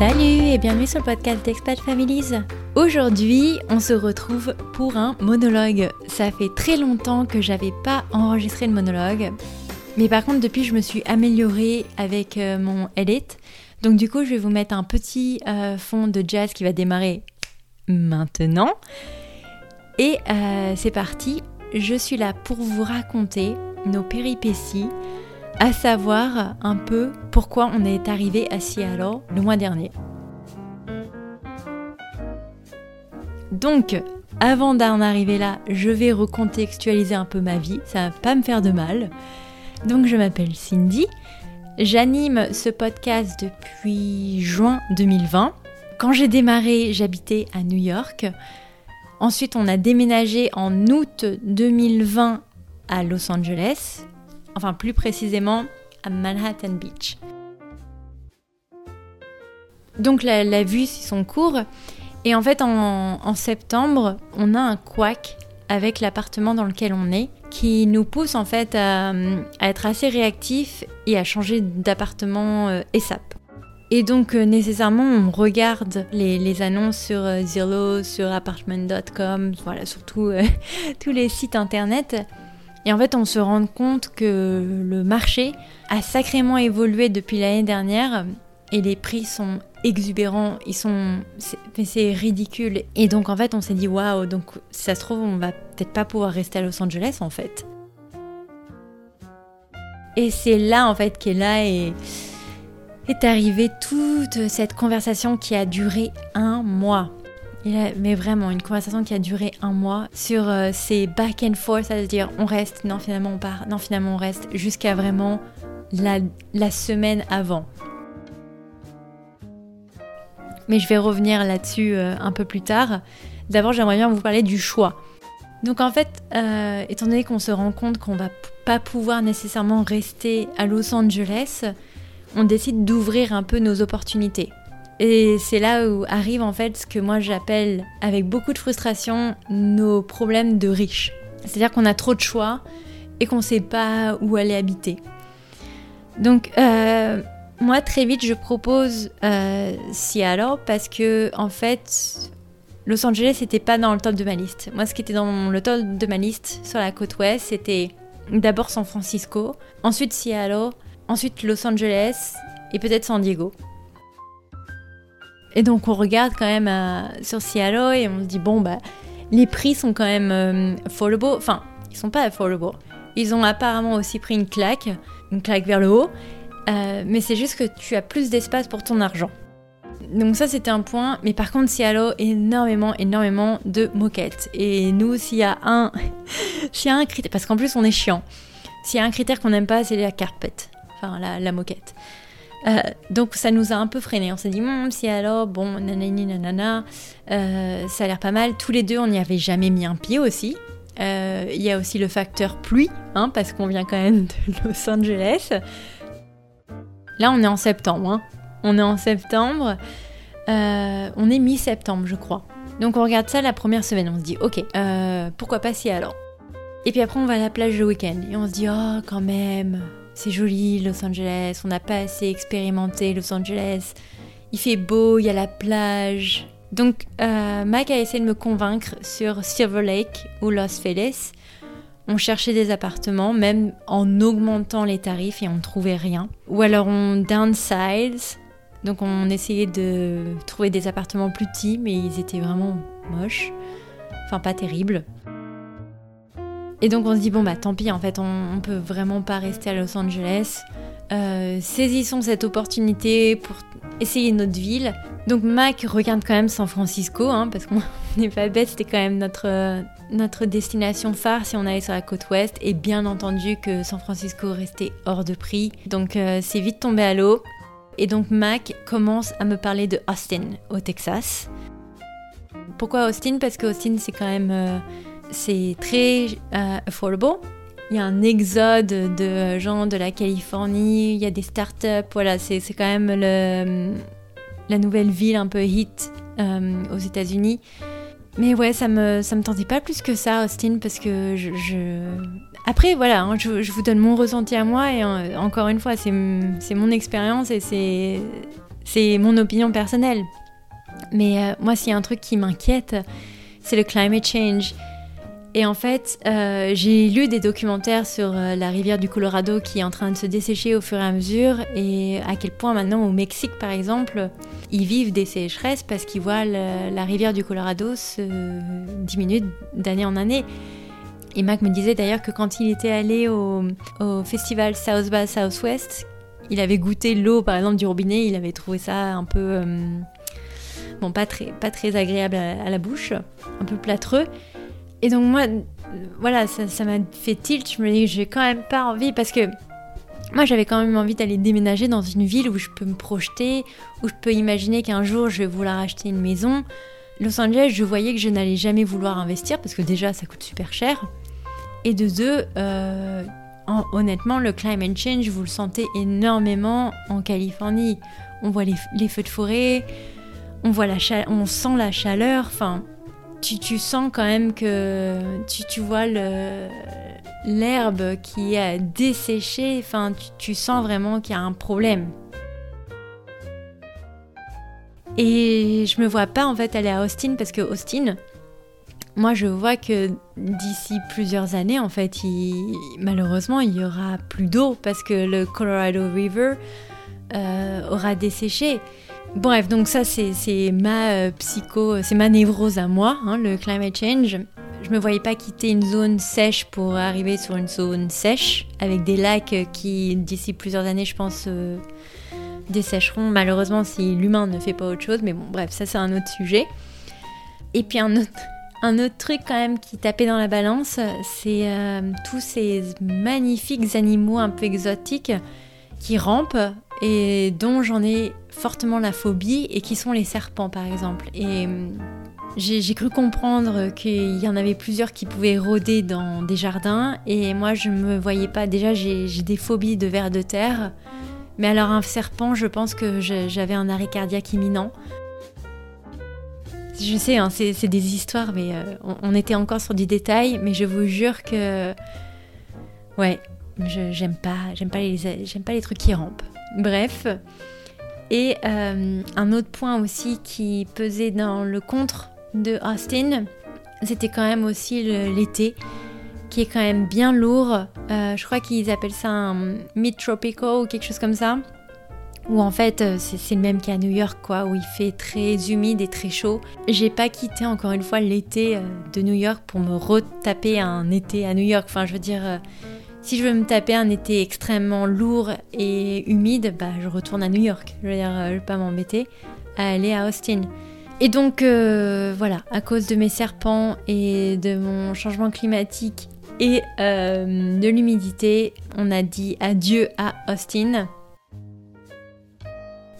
Salut et bienvenue sur le podcast d'Expat Families. Aujourd'hui, on se retrouve pour un monologue. Ça fait très longtemps que j'avais pas enregistré le monologue. Mais par contre, depuis, je me suis améliorée avec euh, mon edit. Donc du coup, je vais vous mettre un petit euh, fond de jazz qui va démarrer maintenant. Et euh, c'est parti. Je suis là pour vous raconter nos péripéties à savoir un peu pourquoi on est arrivé à Seattle le mois dernier. Donc, avant d'en arriver là, je vais recontextualiser un peu ma vie, ça va pas me faire de mal. Donc, je m'appelle Cindy, j'anime ce podcast depuis juin 2020. Quand j'ai démarré, j'habitais à New York. Ensuite, on a déménagé en août 2020 à Los Angeles enfin plus précisément à Manhattan Beach. Donc la, vue suit son cours et en fait en, septembre on a un quack avec l'appartement dans lequel on est qui nous pousse en fait à, être assez réactif et à changer d'appartement euh, ESAP. Et donc euh, nécessairement on regarde les, annonces sur euh, Zillow, sur apartment.com, voilà, sur tous les sites internet et en fait, on se rend compte que le marché a sacrément évolué depuis l'année dernière et les prix sont exubérants, ils sont c'est ridicule. Et donc en fait on s'est dit waouh donc ça se trouve on va peut-être pas pouvoir rester à Los Angeles en fait. Et c'est là en fait qu'est là et est arrivée toute cette conversation qui a duré un mois mais vraiment, une conversation qui a duré un mois sur euh, ces back and forth, c'est-à-dire on reste, non finalement on part, non finalement on reste, jusqu'à vraiment la, semaine avant. Mais je vais revenir là-dessus euh, un peu plus tard. D'abord, j'aimerais bien vous parler du choix. Donc en fait, euh, étant donné qu'on se rend compte qu'on va pas pouvoir nécessairement rester à Los Angeles, on décide d'ouvrir un peu nos opportunités. Et c'est là où arrive en fait ce que moi j'appelle avec beaucoup de frustration nos problèmes de riches. C'est-à-dire qu'on a trop de choix et qu'on ne sait pas où aller habiter. Donc euh, moi très vite je propose euh, Seattle parce que en fait Los Angeles n'était pas dans le top de ma liste. Moi ce qui était dans le top de ma liste sur la côte ouest c'était d'abord San Francisco, ensuite Seattle, ensuite Los Angeles et peut-être San Diego. Et donc on regarde quand même euh, sur Seattle et on se dit bon bah les prix sont quand même euh, affordable. Enfin, ils sont pas affordable. Ils ont apparemment aussi pris une claque, une claque vers le haut. Euh, mais c'est juste que tu as plus d'espace pour ton argent. Donc ça c'était un point, mais par contre Seattle énormément énormément de moquettes. Et nous s'il y a un, s'il y a un critère, parce qu'en plus on est chiant. S'il y a un critère qu'on n'aime pas, c'est la carpet, enfin la moquette. Euh, donc ça nous a un peu freiné. On s'est dit, hmm, si alors, bon, nanani nanana, euh, ça a l'air pas mal. Tous les deux, on n'y avait jamais mis un pied aussi. Euh, il y a aussi le facteur pluie, hein, parce qu'on vient quand même de Los Angeles. Là, on est en septembre. Hein. On est en septembre. on est mi-septembre, je crois. Donc on regarde ça la première semaine. On se dit, ok, pourquoi pas si alors? Et puis après, on va à la plage le week-end. Et on se dit, oh, quand même, c'est joli Los Angeles, on n'a pas assez expérimenté Los Angeles, il fait beau, il y a la plage. Donc euh, Mac a essayé de me convaincre sur Silver Lake ou Los Feliz. On cherchait des appartements, même en augmentant les tarifs et on ne trouvait rien. Ou alors on downsize, donc on essayait de trouver des appartements plus petits, mais ils étaient vraiment moches. Enfin pas terribles. Et donc on se dit bon bah tant pis en fait on, on peut vraiment pas rester à Los Angeles. Euh, saisissons cette opportunité pour essayer notre ville. Donc Mac regarde quand même San Francisco hein, parce qu'on n'est pas bête, c'était quand même notre, notre destination phare si on allait sur la côte ouest. Et bien entendu que San Francisco restait hors de prix. Donc euh, c'est vite tombé à l'eau. Et donc Mac commence à me parler de Austin au Texas. Pourquoi Austin? Parce que Austin c'est quand même... Euh, c'est très euh, affordable. Il y a un exode de gens de la Californie, il y a des startups, voilà, c'est quand même la nouvelle ville un peu hit euh, aux États-Unis. Mais ouais, ça me, ça me tentait pas plus que ça, Austin, parce que je. Après, voilà, hein, je, vous donne mon ressenti à moi, et euh, encore une fois, c'est mon expérience et c'est mon opinion personnelle. Mais moi, s'il y a un truc qui m'inquiète, c'est le climate change. Et en fait, euh, j'ai lu des documentaires sur euh, la rivière du Colorado qui est en train de se dessécher au fur et à mesure et à quel point maintenant au Mexique par exemple, ils vivent des sécheresses parce qu'ils voient la rivière du Colorado se diminuer d'année en année. Et Mac me disait d'ailleurs que quand il était allé au, festival South by Southwest, il avait goûté l'eau par exemple du robinet, il avait trouvé ça un peu... Euh, bon, pas très, pas très agréable à la bouche, un peu plâtreux. Et donc moi, voilà, ça m'a fait tilt. Je me dis, j'ai quand même pas envie parce que moi, j'avais quand même envie d'aller déménager dans une ville où je peux me projeter, où je peux imaginer qu'un jour je vais vouloir acheter une maison. Los Angeles, je voyais que je n'allais jamais vouloir investir parce que déjà, ça coûte super cher. Et de deux, euh, honnêtement, le climate change, vous le sentez énormément en Californie. On voit les, feux de forêt, on, voit la on sent la chaleur. Enfin, tu, sens quand même que tu, vois l'herbe qui a desséché, enfin tu, sens vraiment qu'il y a un problème. Et je me vois pas en fait aller à Austin parce que Austin, moi je vois que d'ici plusieurs années en fait, malheureusement il y aura plus d'eau parce que le Colorado River euh, aura desséché. Bref, donc ça c'est ma euh, psycho, c'est ma névrose à moi, hein, le climate change. Je me voyais pas quitter une zone sèche pour arriver sur une zone sèche avec des lacs qui d'ici plusieurs années, je pense, euh, dessécheront. Malheureusement, si l'humain ne fait pas autre chose, mais bon, bref, ça c'est un autre sujet. Et puis un autre, un autre truc quand même qui tapait dans la balance, c'est euh, tous ces magnifiques animaux un peu exotiques qui rampent et dont j'en ai fortement la phobie et qui sont les serpents par exemple. Et hum, j'ai cru comprendre qu'il y en avait plusieurs qui pouvaient rôder dans des jardins et moi je me voyais pas. Déjà j'ai des phobies de vers de terre, mais alors un serpent, je pense que j'avais un arrêt cardiaque imminent. Je sais, hein, c'est des histoires, mais euh, on, était encore sur du détail, mais je vous jure que ouais, j'aime pas, pas les, j'aime pas les trucs qui rampent. Bref. Et euh, un autre point aussi qui pesait dans le contre de Austin, c'était quand même aussi l'été, qui est quand même bien lourd. Euh, je crois qu'ils appellent ça un mid-tropical ou quelque chose comme ça. Où en fait, euh, c'est le même qu'à New York, quoi, où il fait très humide et très chaud. J'ai pas quitté encore une fois l'été de New York pour me retaper un été à New York. Enfin, je veux dire, si je veux me taper un été extrêmement lourd et humide, bah, je retourne à New York. Je veux dire, euh, je vais pas m'embêter à aller à Austin. Et donc, euh, voilà, à cause de mes serpents et de mon changement climatique et euh, de l'humidité, on a dit adieu à Austin.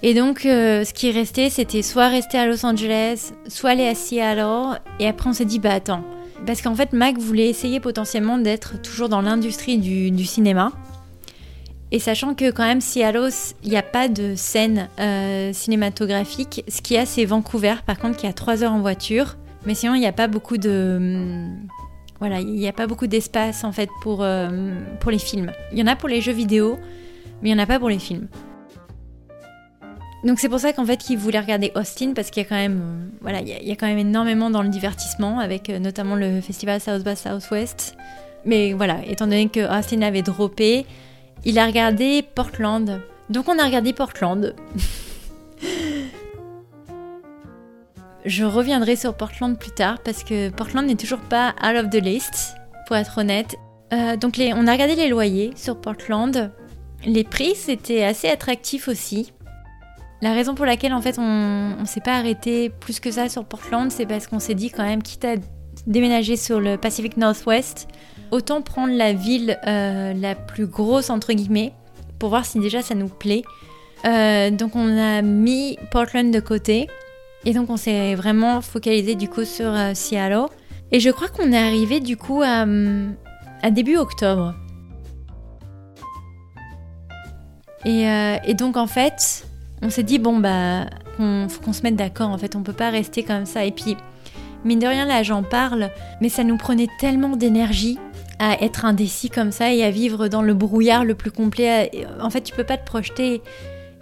Et donc, ce qui restait, c'était soit rester à Los Angeles, soit aller à Seattle. Et après, on s'est dit, bah attends, parce qu'en fait, Mac voulait essayer potentiellement d'être toujours dans l'industrie du, cinéma. Et sachant que quand même, si à Los, il n'y a pas de scène euh, cinématographique, ce qu'il y a, c'est Vancouver, par contre, qui a 3 heures en voiture. Mais sinon, il n'y a pas beaucoup de... Hum, voilà, il n'y a pas beaucoup d'espace, en fait, pour, euh, pour les films. Il y en a pour les jeux vidéo, mais il n'y en a pas pour les films. Donc c'est pour ça qu'en fait qu'il voulait regarder Austin parce qu'il y a quand même euh, voilà il y, a quand même énormément dans le divertissement avec euh, notamment le festival South by Southwest. Mais voilà, étant donné que Austin avait droppé, il a regardé Portland. Donc on a regardé Portland. Je reviendrai sur Portland plus tard parce que Portland n'est toujours pas out of the list, pour être honnête. Euh, donc on a regardé les loyers sur Portland. Les prix c'était assez attractif aussi. La raison pour laquelle en fait on, ne s'est pas arrêté plus que ça sur Portland, c'est parce qu'on s'est dit quand même, quitte à déménager sur le Pacific Northwest, autant prendre la ville euh, la plus grosse entre guillemets pour voir si déjà ça nous plaît. Euh, donc on a mis Portland de côté et donc on s'est vraiment focalisé du coup sur euh, Seattle. Et je crois qu'on est arrivé du coup à, début octobre. Et donc en fait, on s'est dit bon bah faut qu'on se mette d'accord en fait, on peut pas rester comme ça et puis mine de rien là j'en parle, mais ça nous prenait tellement d'énergie à être indécis comme ça et à vivre dans le brouillard le plus complet. En fait, tu peux pas te projeter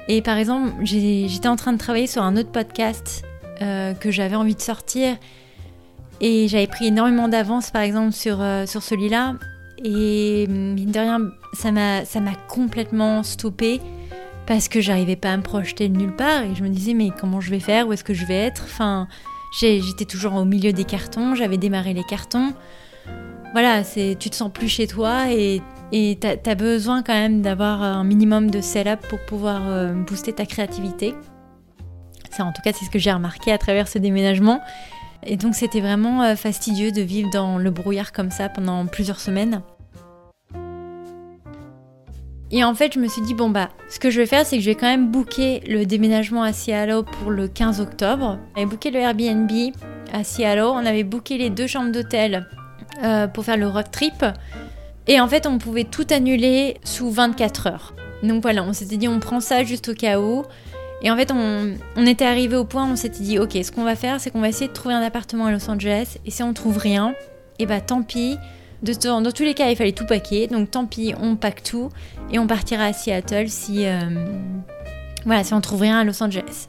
Et par exemple, j'étais en train de travailler sur un autre podcast euh, que j'avais envie de sortir. Et j'avais pris énormément d'avance, par exemple, sur, euh, sur celui-là. Et mine de rien, ça m'a complètement stoppé parce que j'arrivais pas à me projeter de nulle part. Et je me disais, mais comment je vais faire? Où est-ce que je vais être? Enfin, j'étais toujours au milieu des cartons, j'avais démarré les cartons. Voilà, tu te sens plus chez toi et tu as, besoin quand même d'avoir un minimum de setup pour pouvoir euh, booster ta créativité. Ça, en tout cas, c'est ce que j'ai remarqué à travers ce déménagement. Et donc, c'était vraiment euh, fastidieux de vivre dans le brouillard comme ça pendant plusieurs semaines. Et en fait, je me suis dit, bon, bah, ce que je vais faire, c'est que je vais quand même booker le déménagement à Seattle pour le 15 octobre. On avait booké le Airbnb à Seattle. On avait booké les deux chambres d'hôtel euh, pour faire le road trip. Et en fait, on pouvait tout annuler sous 24 heures. Donc voilà, on s'était dit on prend ça juste au cas où. Et en fait, on, était arrivé au point où on s'était dit ok, ce qu'on va faire, c'est qu'on va essayer de trouver un appartement à Los Angeles. Et si on trouve rien, et eh bah tant pis. De, dans, tous les cas, il fallait tout paquer. Donc tant pis, on pack tout et on partira à Seattle si, euh, voilà, si on trouve rien à Los Angeles.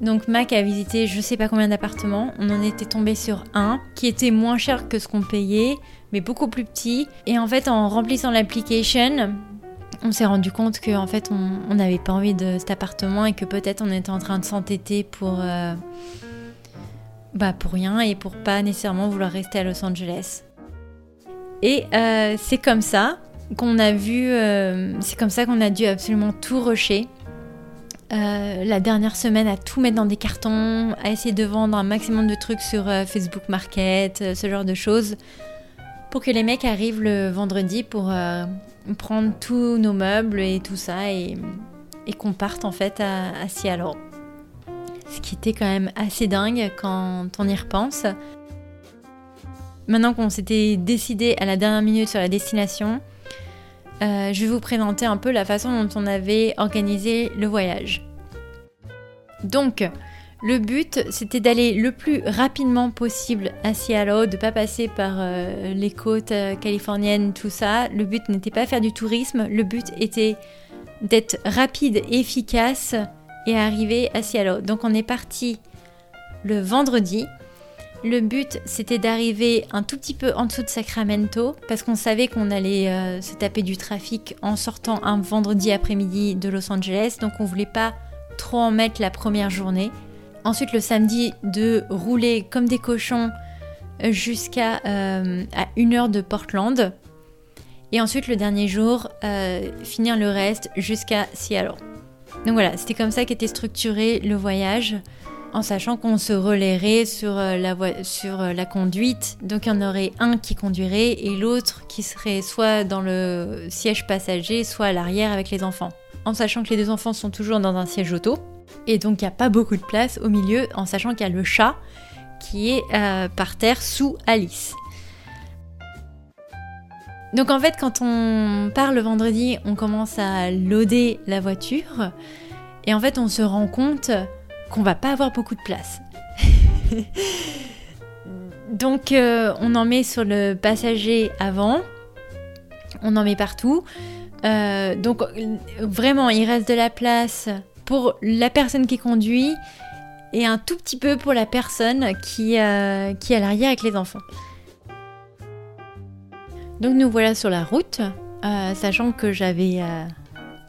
Donc Mac a visité je sais pas combien d'appartements. On en était tombé sur un qui était moins cher que ce qu'on payait, mais beaucoup plus petit. Et en fait, en remplissant l'application, on s'est rendu compte qu'en fait, on n'avait pas envie de cet appartement et que peut-être on était en train de s'entêter pour, euh, bah pour rien et pour pas nécessairement vouloir rester à Los Angeles. Et euh, c'est comme ça qu'on a vu, euh, c'est comme ça qu'on a dû absolument tout rusher. Euh, la dernière semaine à tout mettre dans des cartons, à essayer de vendre un maximum de trucs sur Facebook Market, ce genre de choses, pour que les mecs arrivent le vendredi pour prendre tous nos meubles et tout ça et, qu'on parte en fait à, à Seattle. Ce qui était quand même assez dingue quand on y repense. Maintenant qu'on s'était décidé à la dernière minute sur la destination, euh, je vais vous présenter un peu la façon dont on avait organisé le voyage. Donc, le but, c'était d'aller le plus rapidement possible à Seattle, de ne pas passer par euh, les côtes euh, californiennes, tout ça. Le but n'était pas faire du tourisme, le but était d'être rapide, efficace et arriver à Seattle. Donc on est parti le vendredi. Le but, c'était d'arriver un tout petit peu en dessous de Sacramento, parce qu'on savait qu'on allait euh, se taper du trafic en sortant un vendredi après-midi de Los Angeles, donc on voulait pas trop en mettre la première journée. Ensuite, le samedi, de rouler comme des cochons euh, jusqu'à euh, à une heure de Portland. Et ensuite, le dernier jour, finir le reste jusqu'à Seattle. Donc voilà, c'était comme ça qu'était structuré le voyage en sachant qu'on se relayerait sur, euh, la, sur euh, la conduite. Donc il y en aurait un qui conduirait et l'autre qui serait soit dans le siège passager, soit à l'arrière avec les enfants. En sachant que les deux enfants sont toujours dans un siège auto. Et donc il n'y a pas beaucoup de place au milieu, en sachant qu'il y a le chat qui est euh, par terre sous Alice. Donc en fait, quand on part le vendredi, on commence à loader la voiture. Et en fait, on se rend compte qu'on va pas avoir beaucoup de place. Donc euh, on en met sur le passager avant, on en met partout. Euh, donc vraiment il reste de la place pour la personne qui conduit et un tout petit peu pour la personne qui, euh, qui est à l'arrière avec les enfants. Donc nous voilà sur la route, sachant que j'avais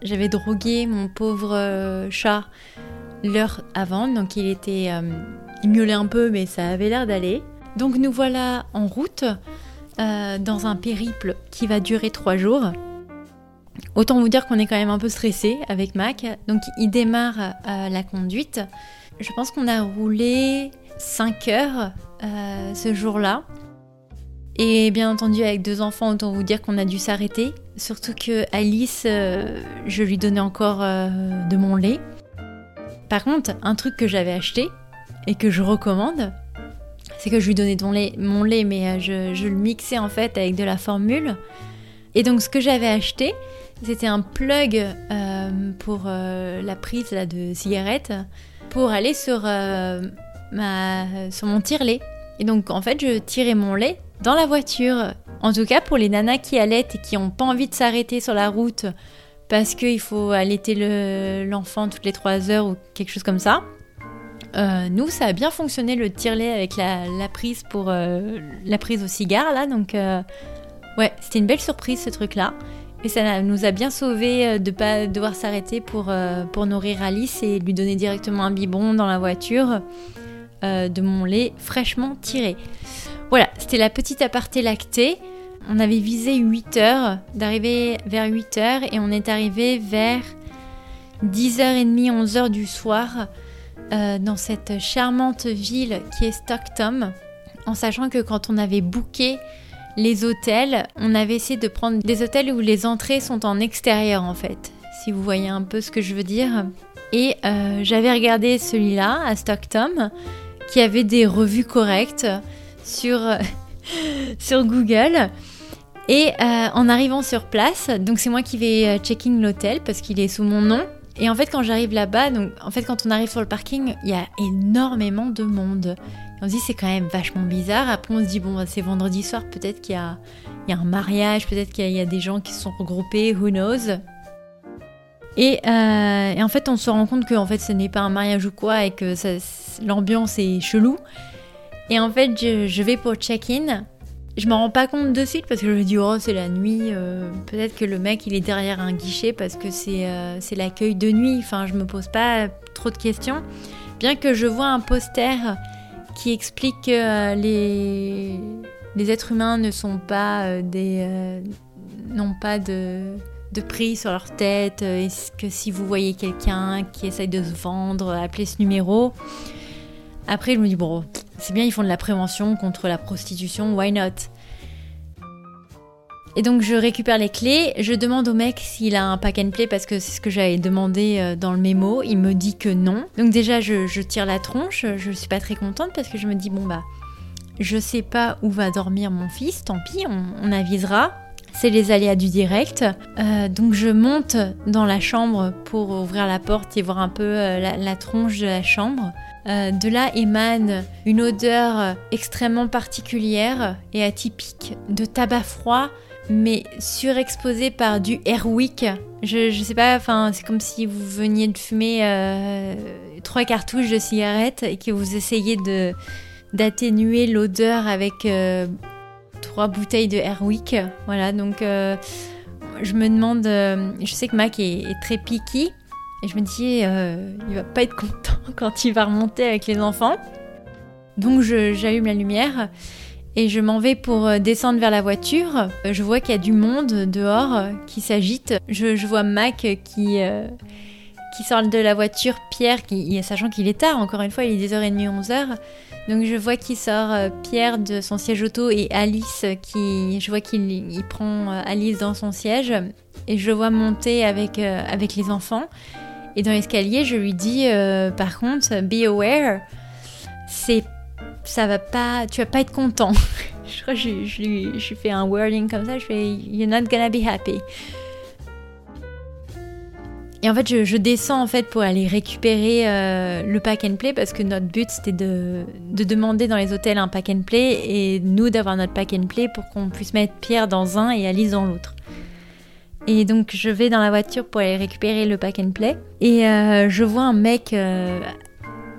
j'avais drogué mon pauvre chat l'heure avant, donc il était euh, miaulait un peu, mais ça avait l'air d'aller. Donc nous voilà en route euh, dans un périple qui va durer trois jours. Autant vous dire qu'on est quand même un peu stressé avec Mac. Donc il démarre euh, la conduite. Je pense qu'on a roulé 5 heures ce jour-là. Et bien entendu, avec deux enfants, autant vous dire qu'on a dû s'arrêter. Surtout que Alice, je lui donnais encore de mon lait. Par contre, un truc que j'avais acheté et que je recommande, c'est que je lui donnais mon lait, mais euh, je, le mixais en fait avec de la formule. Et donc ce que j'avais acheté, c'était un plug euh, pour euh, la prise de cigarette pour aller sur, sur mon tire-lait. Et donc en fait, je tirais mon lait dans la voiture. En tout cas, pour les nanas qui allaitent et qui n'ont pas envie de s'arrêter sur la route parce qu'il faut allaiter l'enfant toutes les 3 heures ou quelque chose comme ça. Euh, nous, ça a bien fonctionné le tire-lait avec la, prise pour euh, la prise au cigare là, donc euh, ouais, c'était une belle surprise ce truc-là. Et ça nous a bien sauvé de pas devoir s'arrêter pour, pour nourrir Alice et lui donner directement un biberon dans la voiture de mon lait fraîchement tiré. Voilà, c'était la petite aparté lactée. On avait visé 8 heures, d'arriver vers 8 heures et on est arrivé vers 10h30, 11h du soir euh, dans cette charmante ville qui est Stockton, en sachant que quand on avait booké les hôtels, on avait essayé de prendre des hôtels où les entrées sont en extérieur en fait, si vous voyez un peu ce que je veux dire. Et euh, j'avais regardé celui-là à Stockton, qui avait des revues correctes sur, sur Google. Et euh, en arrivant sur place, donc c'est moi qui vais checking l'hôtel parce qu'il est sous mon nom. Et en fait, quand j'arrive là-bas, donc en fait, quand on arrive sur le parking, il y a énormément de monde. on se dit c'est quand même vachement bizarre. Après, on se dit bon, bah, c'est vendredi soir, peut-être qu'il y y a un mariage, peut-être qu'il y, a des gens qui se sont regroupés, who knows? Et, euh, et, en fait, on se rend compte que en fait, ce n'est pas un mariage ou quoi et que l'ambiance est chelou. Et en fait, je, vais pour check-in je m'en rends pas compte de suite parce que je me dis oh c'est la nuit, euh, peut-être que le mec il est derrière un guichet parce que c'est euh, l'accueil de nuit, enfin je me pose pas trop de questions. Bien que je vois un poster qui explique que euh, les, les êtres humains ne sont pas des n'ont pas de, de prix sur leur tête, est-ce que si vous voyez quelqu'un qui essaye de se vendre, appelez ce numéro. Après je me dis bon c'est bien, ils font de la prévention contre la prostitution, why not? Et donc je récupère les clés, je demande au mec s'il a un pack and play parce que c'est ce que j'avais demandé euh, dans le mémo. Il me dit que non. Donc déjà je, tire la tronche, je suis pas très contente parce que je me dis bon bah je sais pas où va dormir mon fils, tant pis, on, avisera. C'est les aléas du direct. Euh, donc je monte dans la chambre pour ouvrir la porte et voir un peu euh, la tronche de la chambre. Euh, de là émane une odeur extrêmement particulière et atypique de tabac froid, mais surexposé par du airwick. Je, je sais pas, enfin, c'est comme si vous veniez de fumer trois cartouches de cigarettes et que vous essayez de d'atténuer l'odeur avec trois bouteilles de airwick. Voilà, donc je me demande, je sais que Mac est, très picky. Et je me dis, euh, il va pas être content quand il va remonter avec les enfants. Donc j'allume la lumière et je m'en vais pour euh, descendre vers la voiture. Euh, je vois qu'il y a du monde dehors qui s'agite. Je, vois Mac qui, qui sort de la voiture, Pierre, qui, sachant qu'il est tard, encore une fois, il est 10h30, 11h. Donc je vois qu'il sort Pierre de son siège auto et Alice qui, je vois qu'il prend Alice dans son siège et je vois monter avec, avec les enfants. Et dans l'escalier, je lui dis, euh, par contre, be aware, c'est, ça va pas, tu vas pas être content. je crois que je, je, je fais un wording comme ça, je fais, you're not gonna be happy. Et en fait, je, descends en fait pour aller récupérer euh, le pack and play parce que notre but c'était de, de, demander dans les hôtels un pack and play et nous d'avoir notre pack and play pour qu'on puisse mettre Pierre dans un et Alice dans l'autre. Et donc je vais dans la voiture pour aller récupérer le pack and play. Et euh, je vois un mec euh,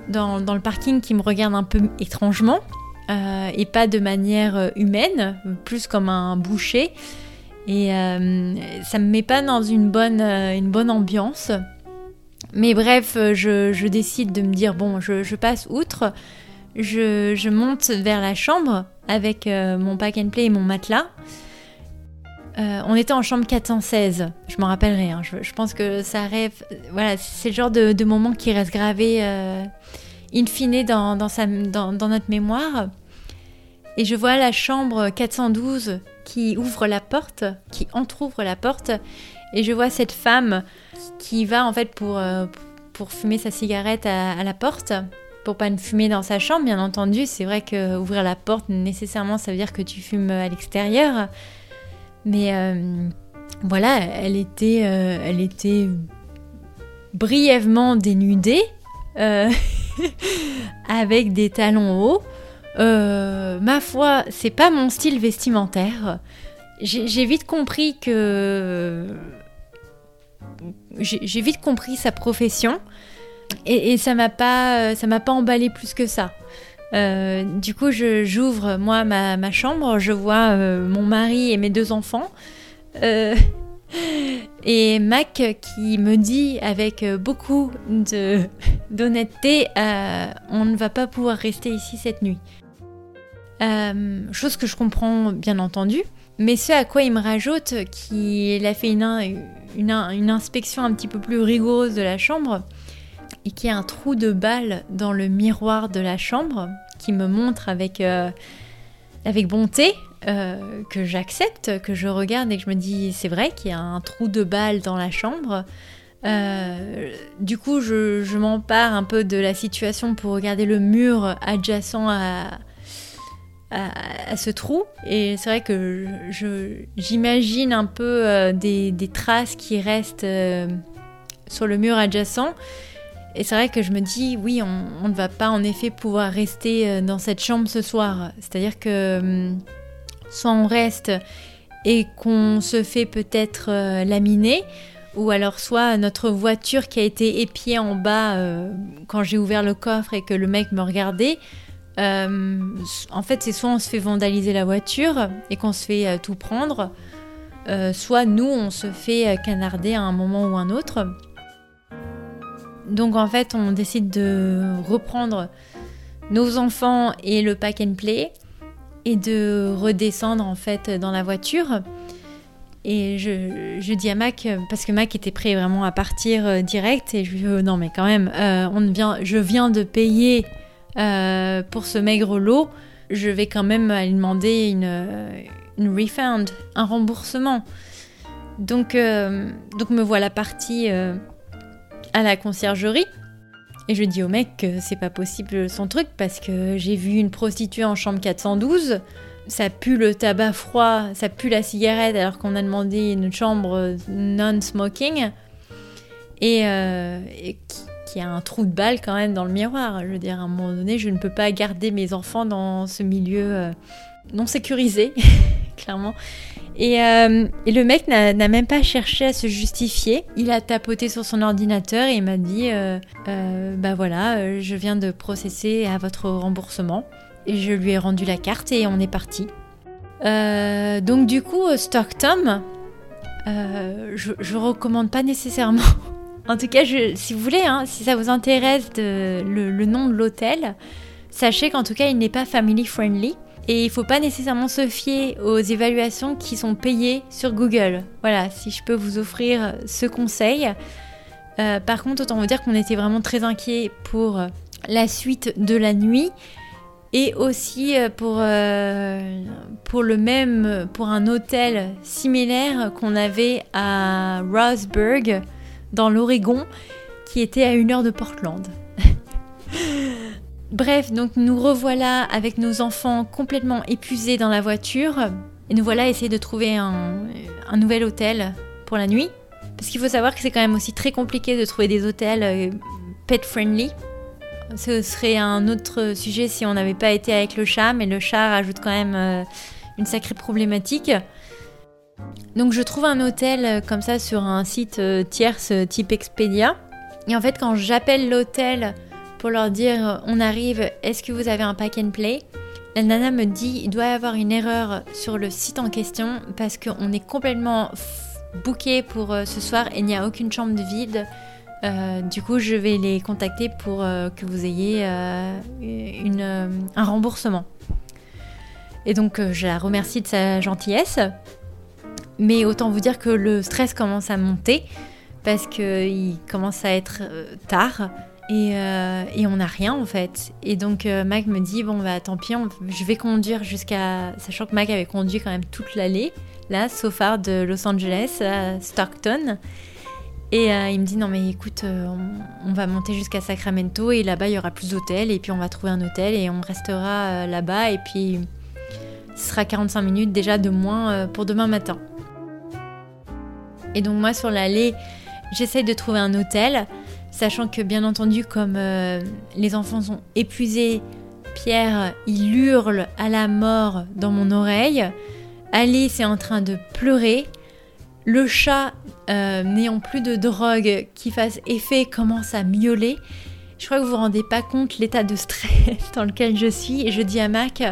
dans, le parking qui me regarde un peu étrangement. Et pas de manière humaine, plus comme un boucher. Et ça me met pas dans une bonne, une bonne ambiance. Mais bref, je, je, décide de me dire, bon, je, passe outre. Je, je, monte vers la chambre avec mon pack and play et mon matelas. Euh, on était en chambre 416, je m'en rappellerai. Hein. Je, pense que ça rêve. Voilà, c'est le genre de, moment qui reste gravé euh, in fine dans, notre mémoire. Et je vois la chambre 412 qui ouvre la porte, qui entr'ouvre la porte, et je vois cette femme qui va en fait pour, euh, fumer sa cigarette à, la porte, pour pas ne fumer dans sa chambre, bien entendu. C'est vrai que ouvrir la porte nécessairement ça veut dire que tu fumes à l'extérieur. Mais euh, voilà, elle était, euh, elle était brièvement dénudée, avec des talons hauts. Ma foi, c'est pas mon style vestimentaire. J'ai vite compris que j'ai vite compris sa profession et, ça m'a pas, m'a pas emballé plus que ça. Euh, du coup, j'ouvre moi ma, chambre, je vois euh, mon mari et mes deux enfants. Euh, et Mac qui me dit avec beaucoup d'honnêteté, on ne va pas pouvoir rester ici cette nuit. Chose que je comprends bien entendu. Mais ce à quoi il me rajoute qu'il a fait une, inspection un petit peu plus rigoureuse de la chambre et qu'il y a un trou de balle dans le miroir de la chambre qui me montre avec, euh, bonté euh, que j'accepte, que je regarde et que je me dis c'est vrai qu'il y a un trou de balle dans la chambre. Euh, du coup, je m'empare un peu de la situation pour regarder le mur adjacent à, à, ce trou. Et c'est vrai que j'imagine un peu euh, des, traces qui restent euh, sur le mur adjacent. Et c'est vrai que je me dis, oui, on, ne va pas en effet pouvoir rester euh, dans cette chambre ce soir. C'est-à-dire que hum, soit on reste et qu'on se fait peut-être laminer, ou alors soit notre voiture qui a été épiée en bas quand j'ai ouvert le coffre et que le mec me regardait, euh, en fait, c'est soit on se fait vandaliser la voiture et qu'on se fait euh, tout prendre, euh, soit nous, on se fait canarder à un moment ou un autre. Donc en fait, on décide de reprendre nos enfants et le pack and play et de redescendre en fait dans la voiture. Et je, dis à Mac, parce que Mac était prêt vraiment à partir direct, et je lui dis non mais quand même, vient, je viens de payer euh, pour ce maigre lot, je vais quand même lui demander une, une refund, un remboursement. Donc, euh, donc me voilà partie euh, à la conciergerie. Et je dis au mec que c'est pas possible son truc parce que j'ai vu une prostituée en chambre 412. Ça pue le tabac froid, ça pue la cigarette alors qu'on a demandé une chambre non-smoking. Et, et il y a un trou de balle quand même dans le miroir. Je veux dire, à un moment donné, je ne peux pas garder mes enfants dans ce milieu euh, non sécurisé, clairement. Euh, et, le mec n'a même pas cherché à se justifier. Il a tapoté sur son ordinateur et il m'a dit euh, Bah voilà, je viens de processer à votre remboursement. Et je lui ai rendu la carte et on est parti. donc, du coup, Stockton, je, je recommande pas nécessairement en tout cas, si vous voulez, hein, si ça vous intéresse le, nom de l'hôtel, sachez qu'en tout cas, il n'est pas family friendly. Et il ne faut pas nécessairement se fier aux évaluations qui sont payées sur Google. Voilà, si je peux vous offrir ce conseil. Euh, par contre, autant vous dire qu'on était vraiment très inquiets pour la suite de la nuit et aussi euh, pour, euh, pour le même, pour un hôtel similaire qu'on avait à Roseburg dans l'Oregon, qui était à une heure de Portland. Bref, donc nous revoilà avec nos enfants complètement épuisés dans la voiture. Et nous voilà essayer de trouver un, nouvel hôtel pour la nuit. Parce qu'il faut savoir que c'est quand même aussi très compliqué de trouver des hôtels euh, pet-friendly. Ce serait un autre sujet si on n'avait pas été avec le chat, mais le chat rajoute quand même euh, une sacrée problématique. Donc je trouve un hôtel euh, comme ça sur un site euh, tierce euh, type Expedia. Et en fait quand j'appelle l'hôtel pour leur dire on arrive, est-ce que vous avez un pack and play? La nana me dit il doit y avoir une erreur sur le site en question parce qu'on est complètement booké pour ce soir et il n'y a aucune chambre de vide. du coup, je vais les contacter pour que vous ayez un remboursement. Et donc, je la remercie de sa gentillesse. Mais autant vous dire que le stress commence à monter parce qu'il commence à être euh, tard euh, et, on n'a rien en fait. Et donc euh, Mac me dit bon bah tant pis, je vais conduire jusqu'à sachant que Mac avait conduit quand même toute l'allée là, sauf de Los Angeles à Stockton. Et il me dit non mais écoute, on, va monter jusqu'à Sacramento et là-bas il y aura plus d'hôtels et puis on va trouver un hôtel et on restera là-bas et puis ce sera 45 minutes déjà de moins pour demain matin. Et donc moi sur l'allée, j'essaye de trouver un hôtel, sachant que bien entendu comme euh, les enfants sont épuisés, Pierre, il hurle à la mort dans mon oreille. Alice est en train de pleurer. Le chat, n'ayant plus de drogue qui fasse effet, commence à miauler. Je crois que vous vous rendez pas compte l'état de stress dans lequel je suis. Et je dis à Mac,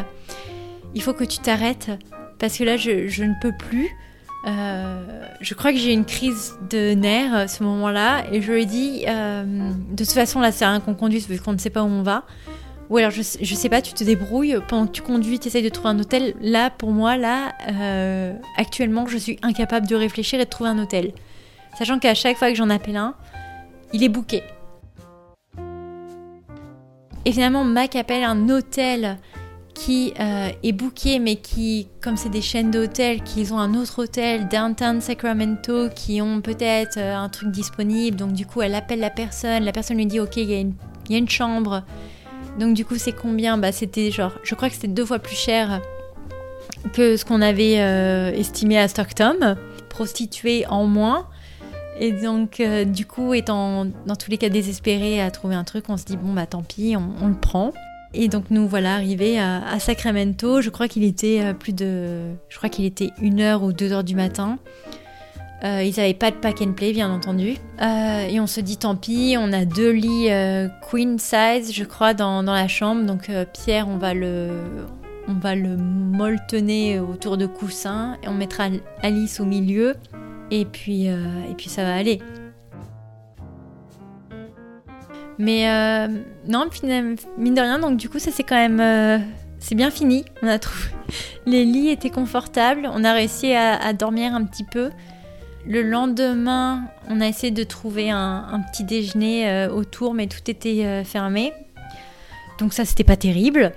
il faut que tu t'arrêtes parce que là, je, ne peux plus. Euh, je crois que j'ai une crise de nerfs à ce moment-là et je lui ai dit euh, de toute façon là c'est rien qu'on conduise vu qu'on ne sait pas où on va. Ou alors je, je sais pas tu te débrouilles. Pendant que tu conduis tu essayes de trouver un hôtel. Là pour moi là euh, actuellement je suis incapable de réfléchir et de trouver un hôtel. Sachant qu'à chaque fois que j'en appelle un il est booké. Et finalement Mac appelle un hôtel qui euh, est booké, mais qui, comme c'est des chaînes d'hôtels, qui ont un autre hôtel downtown Sacramento, qui ont peut-être euh, un truc disponible. Donc du coup, elle appelle la personne, la personne lui dit ok, il y, a une chambre. Donc du coup, c'est combien? Bah c'était genre, je crois que c'était deux fois plus cher que ce qu'on avait euh, estimé à Stockton, prostituée en moins. Et donc, du coup, étant dans tous les cas désespéré à trouver un truc, on se dit bon bah tant pis, on le prend. Et donc nous voilà arrivés à, Sacramento. Je crois qu'il était euh, plus de, je crois qu'il était une heure ou deux heures du matin. Euh, ils n'avaient pas de pack and play, bien entendu. Euh, et on se dit tant pis, on a deux lits queen size, je crois, dans, dans la chambre. Donc Pierre, on va le, on va le molletonner autour de coussins et on mettra Alice au milieu. Et puis, et puis ça va aller. Mais euh, non, mine de rien, donc du coup, ça c'est quand même. Euh, c'est bien fini. On a trouvé. Les lits étaient confortables. On a réussi à, dormir un petit peu. Le lendemain, on a essayé de trouver un, petit déjeuner euh, autour, mais tout était fermé. Donc ça, c'était pas terrible.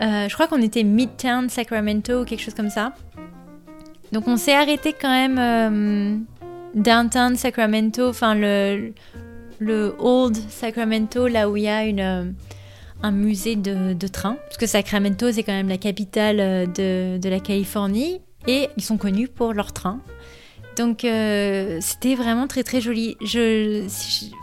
je crois qu'on était Midtown Sacramento ou quelque chose comme ça. Donc on s'est arrêté quand même downtown Sacramento, enfin le, le Old Sacramento, là où il y a euh, un musée de, trains. Parce que Sacramento, c'est quand même la capitale euh, de, la Californie. Et ils sont connus pour leurs trains. Donc euh, c'était vraiment très très joli. Je,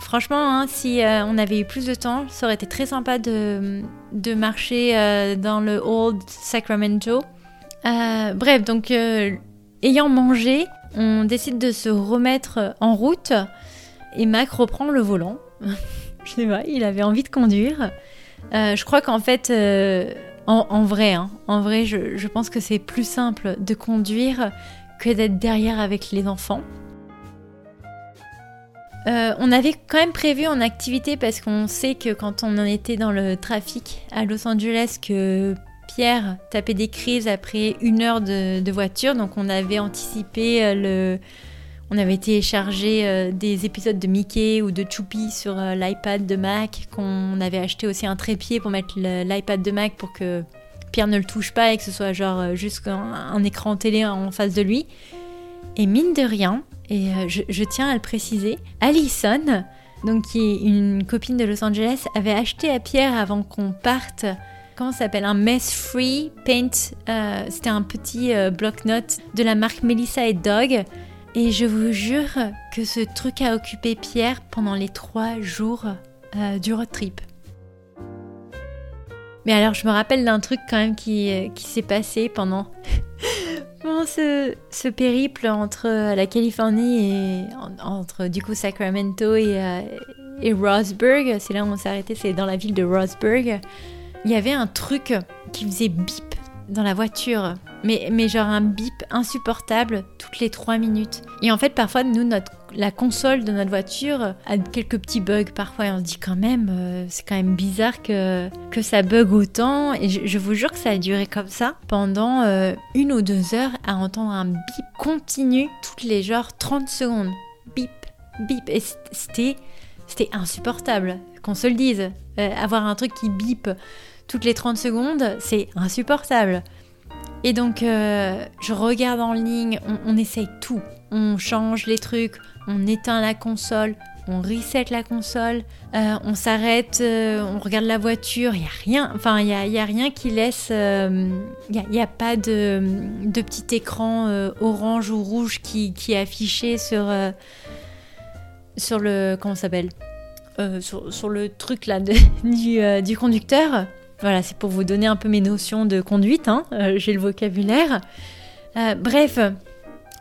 franchement, hein, si on avait eu plus de temps, ça aurait été très sympa de marcher dans le Old Sacramento. bref, donc ayant mangé, on décide de se remettre en route et Mac reprend le volant. je sais pas, il avait envie de conduire. Euh, je crois qu'en fait, euh, en, vrai, hein, je, pense que c'est plus simple de conduire que d'être derrière avec les enfants. Euh, on avait quand même prévu en activité parce qu'on sait que quand on en était dans le trafic à Los Angeles, que Pierre tapait des crises après une heure de voiture, donc on avait anticipé le, on avait téléchargé euh, des épisodes de Mickey ou de Choupi sur euh, l'iPad de Mac, qu'on avait acheté aussi un trépied pour mettre l'iPad de Mac pour que Pierre ne le touche pas et que ce soit genre euh, juste un, écran télé en face de lui. Et mine de rien, et je, tiens à le préciser, Allison, donc qui est une copine de Los Angeles, avait acheté à Pierre avant qu'on parte comment s'appelle? Un mess free paint. C'était un petit bloc-notes de la marque Melissa et Dog et je vous jure que ce truc a occupé Pierre pendant les trois jours euh, du road trip. Mais alors, je me rappelle d'un truc quand même qui, euh, qui s'est passé pendant, ce, ce, périple entre euh, la Californie et entre du coup Sacramento et, et Roseburg. C'est là où on s'est arrêté, c'est dans la ville de Roseburg. Il y avait un truc qui faisait bip dans la voiture mais, genre un bip insupportable toutes les 3 minutes. Et en fait, parfois, nous, notre, la console de notre voiture a quelques petits bugs parfois et on se dit quand même, euh, c'est quand même bizarre que, que ça bug autant. Et je, vous jure que ça a duré comme ça pendant euh, une ou deux heures à entendre un bip continu toutes les genre 30 secondes. Bip, bip. Et c'était, c'était insupportable, qu'on se le dise. Euh, avoir un truc qui bip toutes les 30 secondes, c'est insupportable. Et donc, euh, je regarde en ligne, on, essaye tout. On change les trucs, on éteint la console, on reset la console, euh, on s'arrête, euh, on regarde la voiture, il n'y a rien, enfin, il n'y a, rien qui laisse. Il n'y a, pas de, petit écran orange ou rouge qui, est affiché sur, le. Comment s'appelle? Sur, le truc là du conducteur. Voilà, c'est pour vous donner un peu mes notions de conduite, hein. euh, j'ai le vocabulaire. Euh, bref,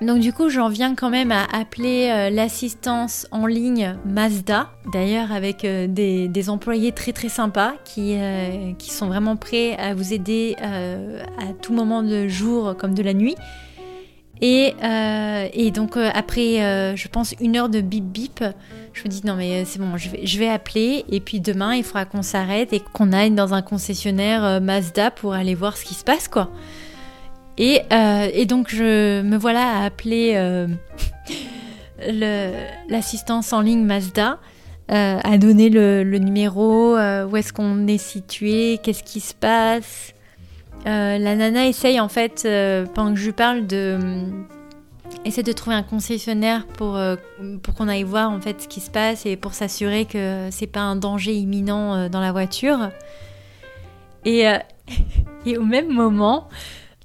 Donc du coup, j'en viens quand même à appeler euh, l'assistance en ligne Mazda, d'ailleurs avec des, employés très très sympas qui, qui sont vraiment prêts à vous aider à tout moment de jour comme de la nuit. Et, et donc après, je pense, une heure de bip bip, je me dis non mais c'est bon, je vais, appeler et puis demain, il faudra qu'on s'arrête et qu'on aille dans un concessionnaire Mazda pour aller voir ce qui se passe quoi. Euh, et, donc je me voilà à appeler euh, l'assistance en ligne Mazda, euh, à donner le, numéro, où est-ce qu'on est situé, qu'est-ce qui se passe. La nana essaye en fait, pendant que je lui parle, de essaie de trouver un concessionnaire pour, pour qu'on aille voir en fait ce qui se passe et pour s'assurer que c'est pas un danger imminent dans la voiture. Et, et au même moment,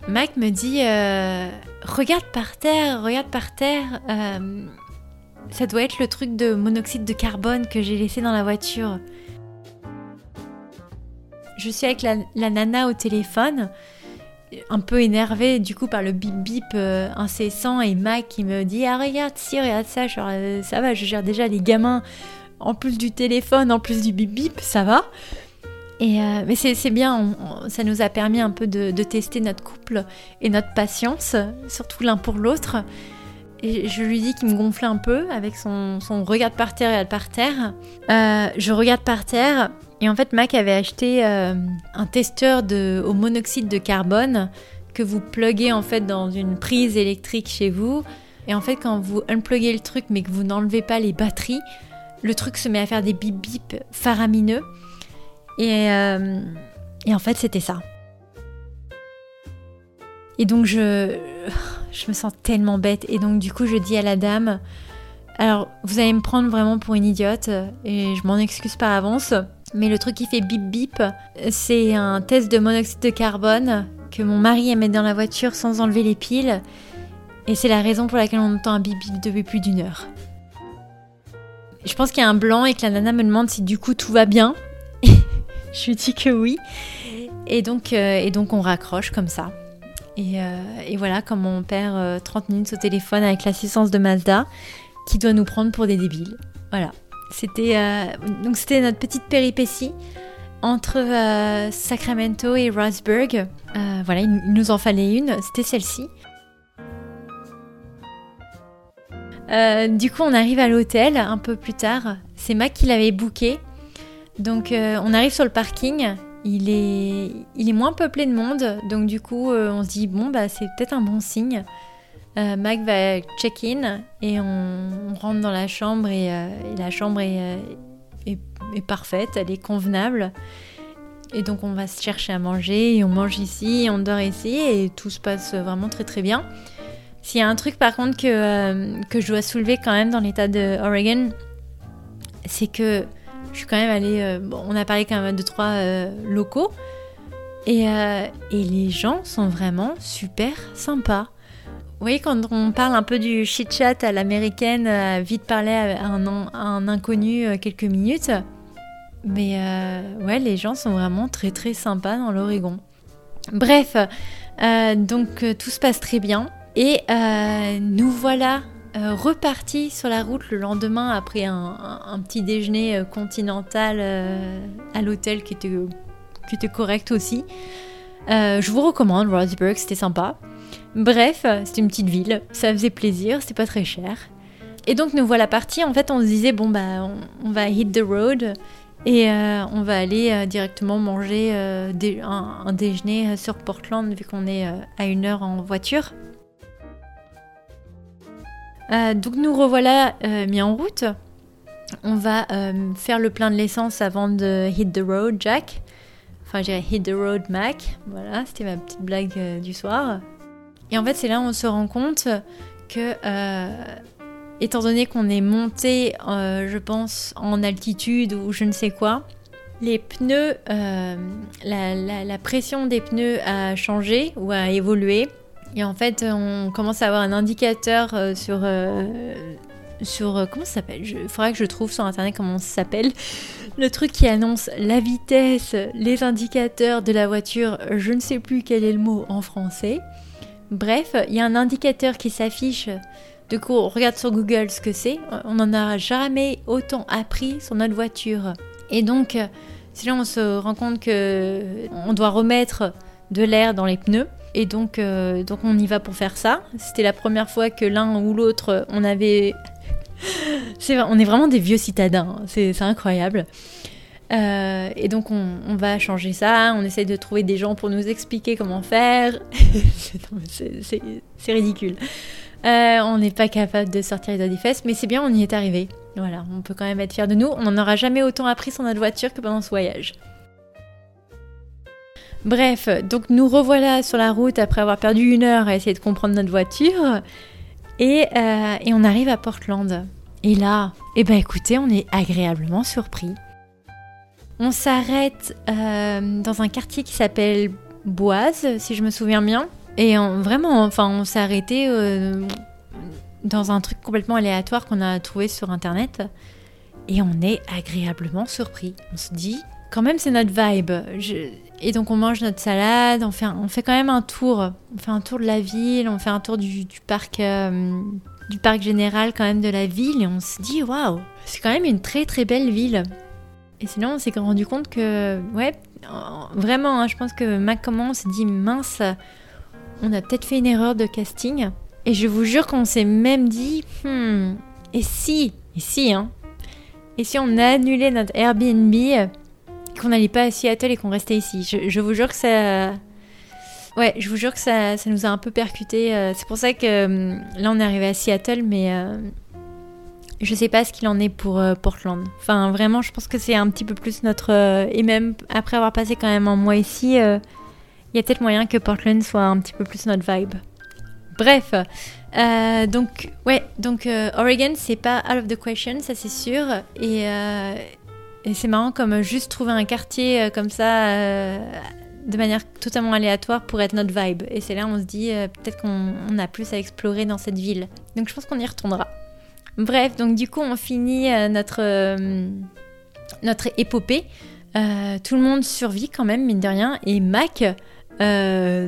Mac me dit euh, Regarde par terre, regarde par terre. Euh, ça doit être le truc de monoxyde de carbone que j'ai laissé dans la voiture. Je suis avec la, nana au téléphone, un peu énervée du coup par le bip bip euh, incessant et Mac qui me dit Ah, regarde, si, regarde ça, ça va, je gère déjà les gamins en plus du téléphone, en plus du bip bip, ça va. Et euh, mais c'est bien, ça nous a permis un peu de, tester notre couple et notre patience, surtout l'un pour l'autre. Et je lui dis qu'il me gonflait un peu avec son, son regarde par terre et par terre. Euh, je regarde par terre et en fait Mac avait acheté euh, un testeur de, au monoxyde de carbone que vous pluguez en fait dans une prise électrique chez vous. Et en fait quand vous unpluguez le truc mais que vous n'enlevez pas les batteries, le truc se met à faire des bip bip faramineux. Euh, et, en fait, c'était ça. Et donc, je, je me sens tellement bête. Et donc, du coup, je dis à la dame Alors, vous allez me prendre vraiment pour une idiote. Et je m'en excuse par avance. Mais le truc qui fait bip bip, c'est un test de monoxyde de carbone que mon mari aimait dans la voiture sans enlever les piles. Et c'est la raison pour laquelle on entend un bip bip depuis plus d'une heure. Je pense qu'il y a un blanc et que la nana me demande si du coup tout va bien. je lui dis que oui. Et donc, euh, et donc on raccroche comme ça. Et, euh, et voilà, comme on perd 30 euh, minutes au téléphone avec l'assistance de Mazda, qui doit nous prendre pour des débiles. Voilà. C'était donc c'était notre petite péripétie entre Sacramento et Roseburg. voilà, il nous en fallait une, c'était celle-ci. du coup, on arrive à l'hôtel un peu plus tard. C'est Mac qui l'avait booké. Donc euh, on arrive sur le parking, il est, il est moins peuplé de monde, donc du coup euh, on se dit bon bah c'est peut-être un bon signe. Euh, Mac va check-in et on, rentre dans la chambre et, la chambre est, est, parfaite, elle est convenable. Et donc on va se chercher à manger et on mange ici, on dort ici et tout se passe vraiment très très bien. S'il y a un truc par contre que, que je dois soulever quand même dans l'état de Oregon, c'est que je suis quand même allée. Euh, on a parlé quand même de trois euh, locaux. Et, euh, et, les gens sont vraiment super sympas. Vous voyez, quand on parle un peu du chit-chat à l'américaine, vite parler à un, un inconnu quelques minutes. Mais ouais, les gens sont vraiment très très sympas dans l'Oregon. Bref, donc tout se passe très bien. Et nous voilà euh, reparti sur la route le lendemain après un, petit déjeuner euh, continental euh, à l'hôtel qui était, qui était correct aussi. je vous recommande Roseburg, c'était sympa. Bref, c'était une petite ville, ça faisait plaisir, c'était pas très cher. Et donc nous voilà partis, en fait on se disait bon bah on, va hit the road et on va aller directement manger un, déjeuner sur Portland vu qu'on est à une heure en voiture. Euh, donc nous revoilà euh, mis en route. On va euh, faire le plein de l'essence avant de hit the road, Jack. Enfin, j'ai hit the road, Mac. Voilà, c'était ma petite blague du soir. Et en fait, c'est là où on se rend compte que, étant donné qu'on est monté, je pense, en altitude ou je ne sais quoi, les pneus, la, pression des pneus a changé ou a évolué. Et en fait, on commence à avoir un indicateur euh, sur. Euh, sur euh, comment ça s'appelle? Il faudrait que je trouve sur internet comment ça s'appelle. Le truc qui annonce la vitesse, les indicateurs de la voiture, je ne sais plus quel est le mot en français. Bref, il y a un indicateur qui s'affiche. De coup, on regarde sur Google ce que c'est. On n'en a jamais autant appris sur notre voiture. Et donc, c'est là on se rend compte que on doit remettre de l'air dans les pneus. Et donc, euh, donc on y va pour faire ça. C'était la première fois que l'un ou l'autre, on avait... on est vraiment des vieux citadins, hein. c'est, incroyable. Euh, et donc on, va changer ça, on essaie de trouver des gens pour nous expliquer comment faire. c'est, ridicule. Euh, on n'est pas capable de sortir les doigts des fesses, mais c'est bien, on y est arrivé. Voilà, on peut quand même être fier de nous. On n'en aura jamais autant appris sur notre voiture que pendant ce voyage. Bref, donc nous revoilà sur la route après avoir perdu une heure à essayer de comprendre notre voiture. Et, euh, on arrive à Portland. Et là, eh ben écoutez, on est agréablement surpris. On s'arrête euh, dans un quartier qui s'appelle Boise, si je me souviens bien. Et vraiment, enfin, on s'est arrêté euh, dans un truc complètement aléatoire qu'on a trouvé sur internet. Et on est agréablement surpris. On se dit, quand même, c'est notre vibe. Et donc, on mange notre salade, on fait, on fait quand même un tour. On fait un tour de la ville, on fait un tour du, parc. Euh, du parc général quand même de la ville et on se dit waouh c'est quand même une très très belle ville et sinon on s'est rendu compte que ouais vraiment hein, je pense que Mac comment on s'est dit mince on a peut-être fait une erreur de casting et je vous jure qu'on s'est même dit hmm, et si et si hein et si on annulait notre Airbnb qu'on n'allait pas à Seattle et qu'on restait ici. Je, vous jure que ça. Ouais, je vous jure que ça, ça nous a un peu percuté. Euh, c'est pour ça que hum, là, on est arrivé à Seattle, mais euh, je sais pas ce qu'il en est pour euh, Portland. Enfin, vraiment, je pense que c'est un petit peu plus notre. et même après avoir passé quand même un mois ici, il y a peut-être moyen que Portland soit un petit peu plus notre vibe. Bref, donc ouais, donc Oregon, c'est pas out of the question, ça c'est sûr. Et et c'est marrant comme juste trouver un quartier euh, comme ça euh, de manière totalement aléatoire pour être notre vibe. Et c'est là où on se dit euh, peut-être qu'on a plus à explorer dans cette ville. Donc je pense qu'on y retournera. Bref, donc du coup on finit notre, notre épopée. tout le monde survit quand même, mine de rien. Et Mac,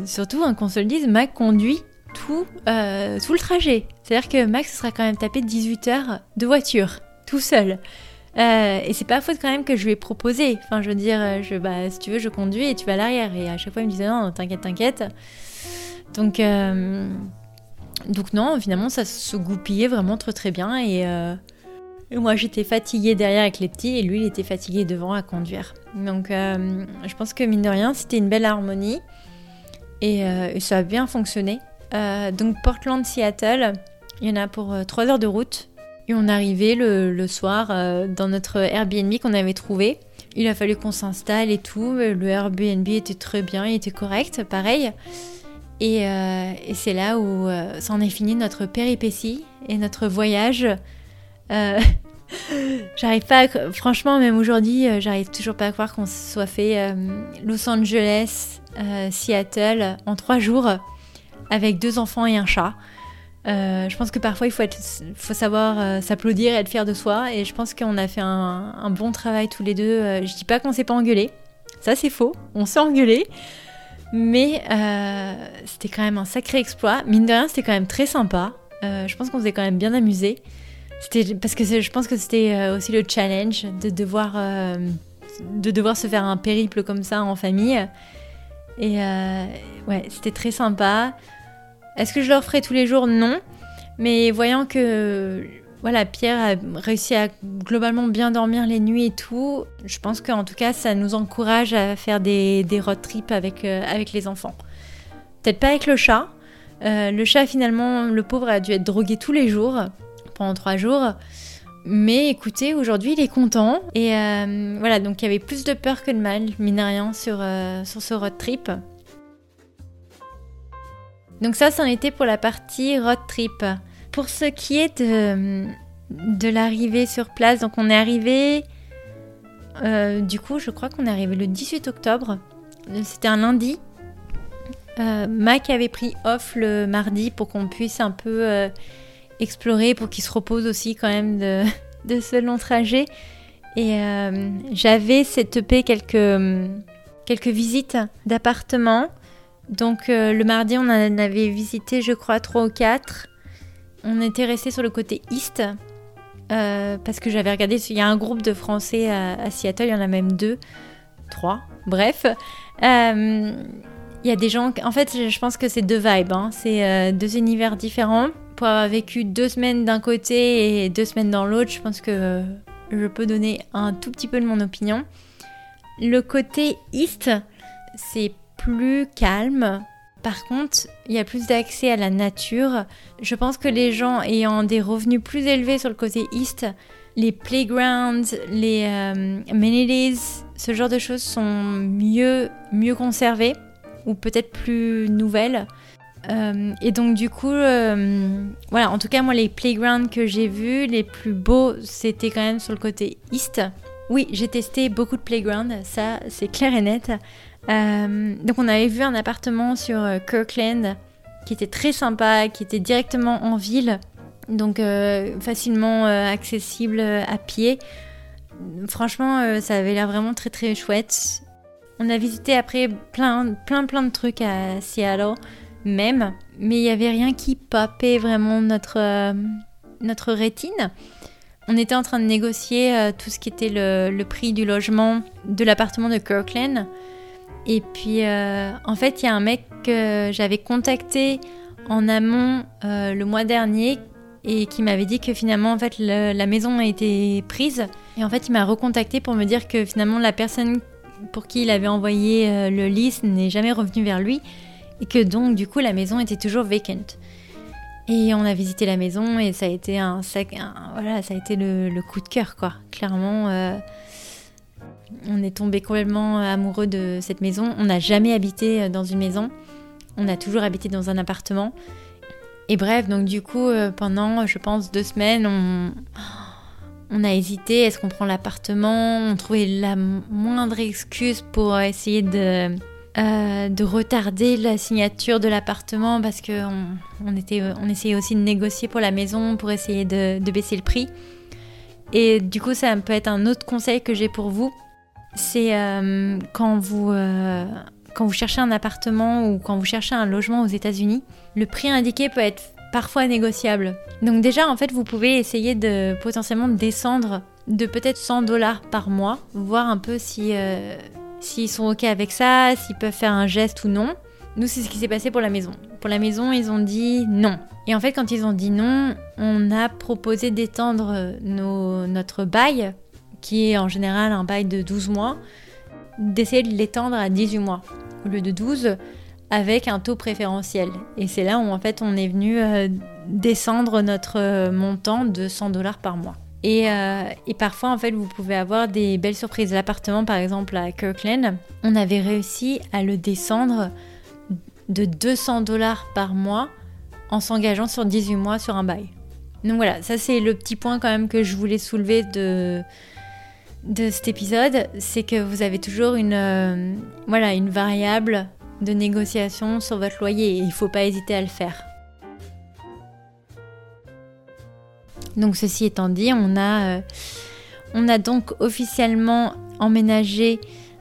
surtout, hein, qu'on se le dise, Mac conduit tout, tout le trajet. C'est-à-dire que Mac se sera quand même tapé 18 heures de voiture, tout seul. Euh, et c'est pas faute quand même que je lui ai proposé. Enfin, je veux dire, euh, bah, si tu veux, je conduis et tu vas à l'arrière. Et à chaque fois, il me disait non, t'inquiète, t'inquiète. Donc, euh, donc non, finalement, ça se goupillait vraiment très très bien. Et, moi, j'étais fatiguée derrière avec les petits et lui, il était fatigué devant à conduire. Donc, je pense que mine de rien, c'était une belle harmonie et, et ça a bien fonctionné. donc, Portland-Seattle, il y en a pour 3 heures de route. Et on arrivait le, le soir euh, dans notre Airbnb qu'on avait trouvé. Il a fallu qu'on s'installe et tout. Le Airbnb était très bien, il était correct, pareil. Et, euh, c'est là où euh, ça en est fini notre péripétie et notre voyage. j'arrive pas, franchement, même aujourd'hui, j'arrive toujours pas à croire qu'on soit fait Los Angeles, Seattle en trois jours avec deux enfants et un chat. Euh, je pense que parfois il faut, savoir euh, s'applaudir et être fier de soi. Et je pense qu'on a fait un, bon travail tous les deux. Euh, je dis pas qu'on s'est pas engueulé, ça c'est faux, on s'est engueulé. Mais c'était quand même un sacré exploit. Mine de rien, c'était quand même très sympa. je pense qu'on s'est quand même bien amusé. C'était parce que je pense que c'était aussi le challenge de devoir, de devoir se faire un périple comme ça en famille. Et ouais, c'était très sympa. Est-ce que je le referai tous les jours? Non. Mais voyant que voilà, Pierre a réussi à globalement bien dormir les nuits et tout, je pense qu'en tout cas, ça nous encourage à faire des, road trips avec, euh, avec les enfants. Peut-être pas avec le chat. Euh, le chat, finalement, le pauvre a dû être drogué tous les jours, pendant trois jours. Mais écoutez, aujourd'hui, il est content. Et euh, voilà, donc il y avait plus de peur que de mal, mine rien, sur, sur ce road trip. Donc ça, c'en était pour la partie road trip. Pour ce qui est de, l'arrivée sur place, donc on est arrivé... Euh, du coup, je crois qu'on est arrivé le 18 octobre. C'était un lundi. Euh, Mac avait pris off le mardi pour qu'on puisse un peu euh, explorer, pour qu'il se repose aussi quand même de, de ce long trajet. Et j'avais cette EP quelques, quelques visites d'appartements Donc le mardi, on en avait visité, je crois, trois ou quatre. On était resté sur le côté East. parce que j'avais regardé, il y a un groupe de Français à, Seattle, il y en a même deux, trois, bref. Il y a des gens, en fait, je pense que c'est deux vibes, hein. c'est deux univers différents. Pour avoir vécu deux semaines d'un côté et deux semaines dans l'autre, je pense que je peux donner un tout petit peu de mon opinion. Le côté East, c'est plus calme. Par contre, il y a plus d'accès à la nature. Je pense que les gens ayant des revenus plus élevés sur le côté East, les playgrounds, les euh, amenities, ce genre de choses sont mieux, mieux conservées ou peut-être plus nouvelles. Euh, et donc du coup, euh, voilà, en tout cas moi les playgrounds que j'ai vus, les plus beaux, c'était quand même sur le côté East. Oui, j'ai testé beaucoup de playgrounds, ça c'est clair et net. Euh, donc on avait vu un appartement sur Kirkland qui était très sympa, qui était directement en ville, donc facilement accessible à pied. Franchement, ça avait l'air vraiment très très chouette. On a visité après plein plein plein de trucs à Seattle même, mais il n'y avait rien qui papait vraiment notre, euh, notre rétine. On était en train de négocier euh, tout ce qui était le, prix du logement de l'appartement de Kirkland. Et puis, euh, en fait, il y a un mec que j'avais contacté en amont le mois dernier et qui m'avait dit que finalement, en fait, la maison a été prise. Et en fait, il m'a recontacté pour me dire que finalement, la personne pour qui il avait envoyé le liste n'est jamais revenue vers lui et que donc du coup la maison était toujours vacant. Et on a visité la maison et ça a été un, voilà, ça a été le, coup de cœur quoi. Clairement, euh, on est tombé complètement amoureux de cette maison. On n'a jamais habité dans une maison, on a toujours habité dans un appartement. Et bref, donc du coup, euh, pendant, je pense, deux semaines, on, a hésité. Est-ce qu'on prend l'appartement? On trouvait la moindre excuse pour essayer de euh, de retarder la signature de l'appartement parce qu'on on on essayait aussi de négocier pour la maison pour essayer de, baisser le prix. Et du coup, ça peut être un autre conseil que j'ai pour vous. C'est euh, quand, vous, euh, quand vous cherchez un appartement ou quand vous cherchez un logement aux États-Unis, le prix indiqué peut être parfois négociable. Donc déjà, en fait, vous pouvez essayer de potentiellement descendre de peut-être 100 dollars par mois, voir un peu si s'ils sont OK avec ça, s'ils peuvent faire un geste ou non. Nous, c'est ce qui s'est passé pour la maison. Pour la maison, ils ont dit non. Et en fait, quand ils ont dit non, on a proposé d'étendre notre bail, qui est en général un bail de 12 mois, d'essayer de l'étendre à 18 mois au lieu de 12 avec un taux préférentiel. Et c'est là où en fait on est venu euh, descendre notre montant de 100 dollars par mois. Euh, et, parfois, en fait, vous pouvez avoir des belles surprises. L'appartement, par exemple, à Kirkland, on avait réussi à le descendre de 200 dollars par mois en s'engageant sur 18 mois sur un bail. Donc voilà, ça c'est le petit point quand même que je voulais soulever de, de cet épisode, c'est que vous avez toujours une, euh, voilà, une variable de négociation sur votre loyer et il ne faut pas hésiter à le faire. Donc ceci étant dit, on a, euh, on a donc officiellement emménagé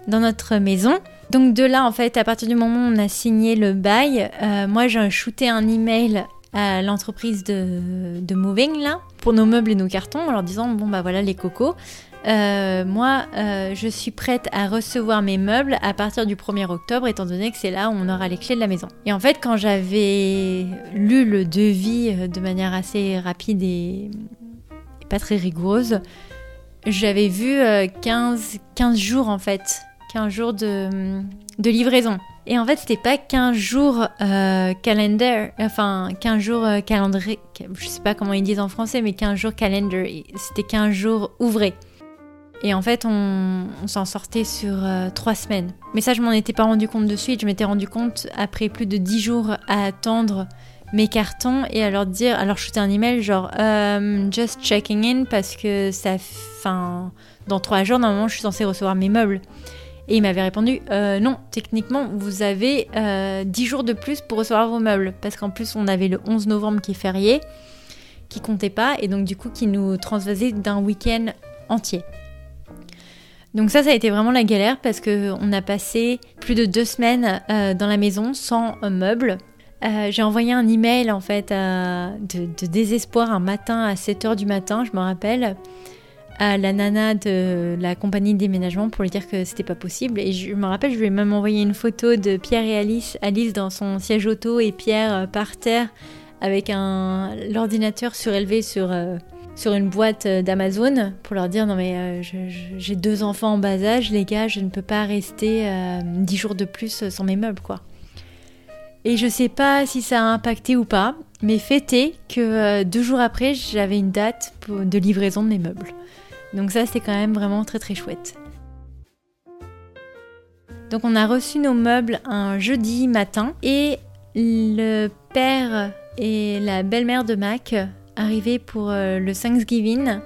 dans notre maison. Donc de là, en fait, à partir du moment où on a signé le bail, euh, moi j'ai shooté un email à l'entreprise de, de Moving là pour nos meubles et nos cartons en leur disant bon bah voilà les cocos euh, moi, euh, je suis prête à recevoir mes meubles à partir du 1er octobre, étant donné que c'est là où on aura les clés de la maison. Et en fait, quand j'avais lu le devis euh, de manière assez rapide et, pas très rigoureuse, j'avais vu 15, 15 jours en fait, 15 jours de, livraison. Et en fait, c'était pas 15 jours euh, calendar, enfin 15 jours calendrier, je sais pas comment ils disent en français, mais 15 jours calendar, c'était 15 jours ouvrés. Et en fait, on, s'en sortait sur euh, trois semaines. Mais ça, je m'en étais pas rendu compte de suite. Je m'étais rendu compte après plus de dix jours à attendre mes cartons et à leur dire, à leur shooter un email genre um, just checking in parce que ça, fin, dans trois jours normalement, je suis censée recevoir mes meubles. Et il m'avait répondu euh, non, techniquement, vous avez euh, 10 jours de plus pour recevoir vos meubles. Parce qu'en plus, on avait le 11 novembre qui est férié, qui comptait pas, et donc du coup, qui nous transvasait d'un week-end entier. Donc ça, ça a été vraiment la galère parce qu'on a passé plus de deux semaines euh, dans la maison sans meubles. Euh, j'ai envoyé un email en fait de, désespoir un matin à 7h du matin, je me rappelle, à la nana de la compagnie de déménagement pour lui dire que c'était pas possible. Et je me rappelle, je lui ai même envoyé une photo de Pierre et Alice, Alice dans son siège auto et Pierre par terre avec l'ordinateur surélevé sur sur une boîte euh, d'Amazon pour leur dire non mais euh, j'ai deux enfants en bas âge, les gars, je ne peux pas rester euh, dix jours de plus sans mes meubles quoi. Et je sais pas si ça a impacté ou pas, mais est que deux jours après, j'avais une date de livraison de mes meubles. Donc ça, c'était quand même vraiment très très chouette. Donc on a reçu nos meubles un jeudi matin et le père et la belle-mère de Mac arrivé pour euh, le Thanksgiving,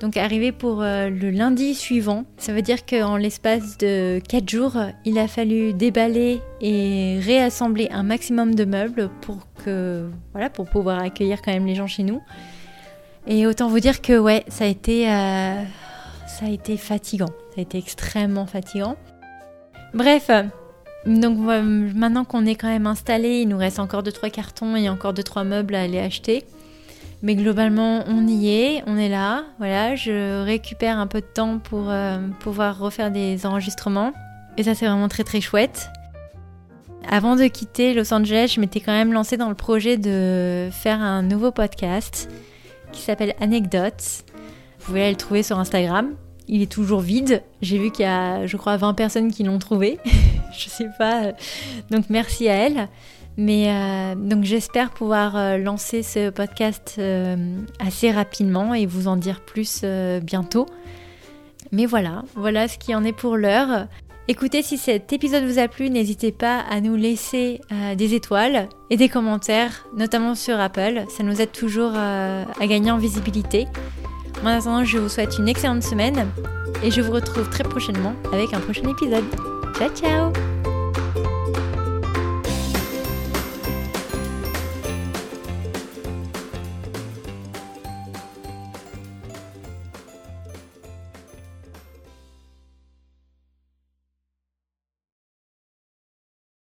donc arrivé pour euh, le lundi suivant. Ça veut dire qu'en l'espace de 4 jours, il a fallu déballer et réassembler un maximum de meubles pour que voilà, pour pouvoir accueillir quand même les gens chez nous. Et autant vous dire que ouais, ça a été euh, ça a été fatigant. Ça a été extrêmement fatigant. Bref, donc maintenant qu'on est quand même installé, il nous reste encore 2-3 cartons et encore 2-3 meubles à aller acheter. Mais globalement, on y est, on est là. Voilà, je récupère un peu de temps pour euh, pouvoir refaire des enregistrements. Et ça, c'est vraiment très très chouette. Avant de quitter Los Angeles, je m'étais quand même lancée dans le projet de faire un nouveau podcast qui s'appelle Anecdotes. Vous pouvez aller le trouver sur Instagram. Il est toujours vide. J'ai vu qu'il y a, je crois, 20 personnes qui l'ont trouvé. je sais pas. Donc merci à elles. Mais euh, donc j'espère pouvoir euh, lancer ce podcast euh, assez rapidement et vous en dire plus bientôt. Mais voilà, voilà ce qui en est pour l'heure. Écoutez, si cet épisode vous a plu, n'hésitez pas à nous laisser des étoiles et des commentaires, notamment sur Apple. Ça nous aide toujours à gagner en visibilité. En attendant, je vous souhaite une excellente semaine et je vous retrouve très prochainement avec un prochain épisode. Ciao ciao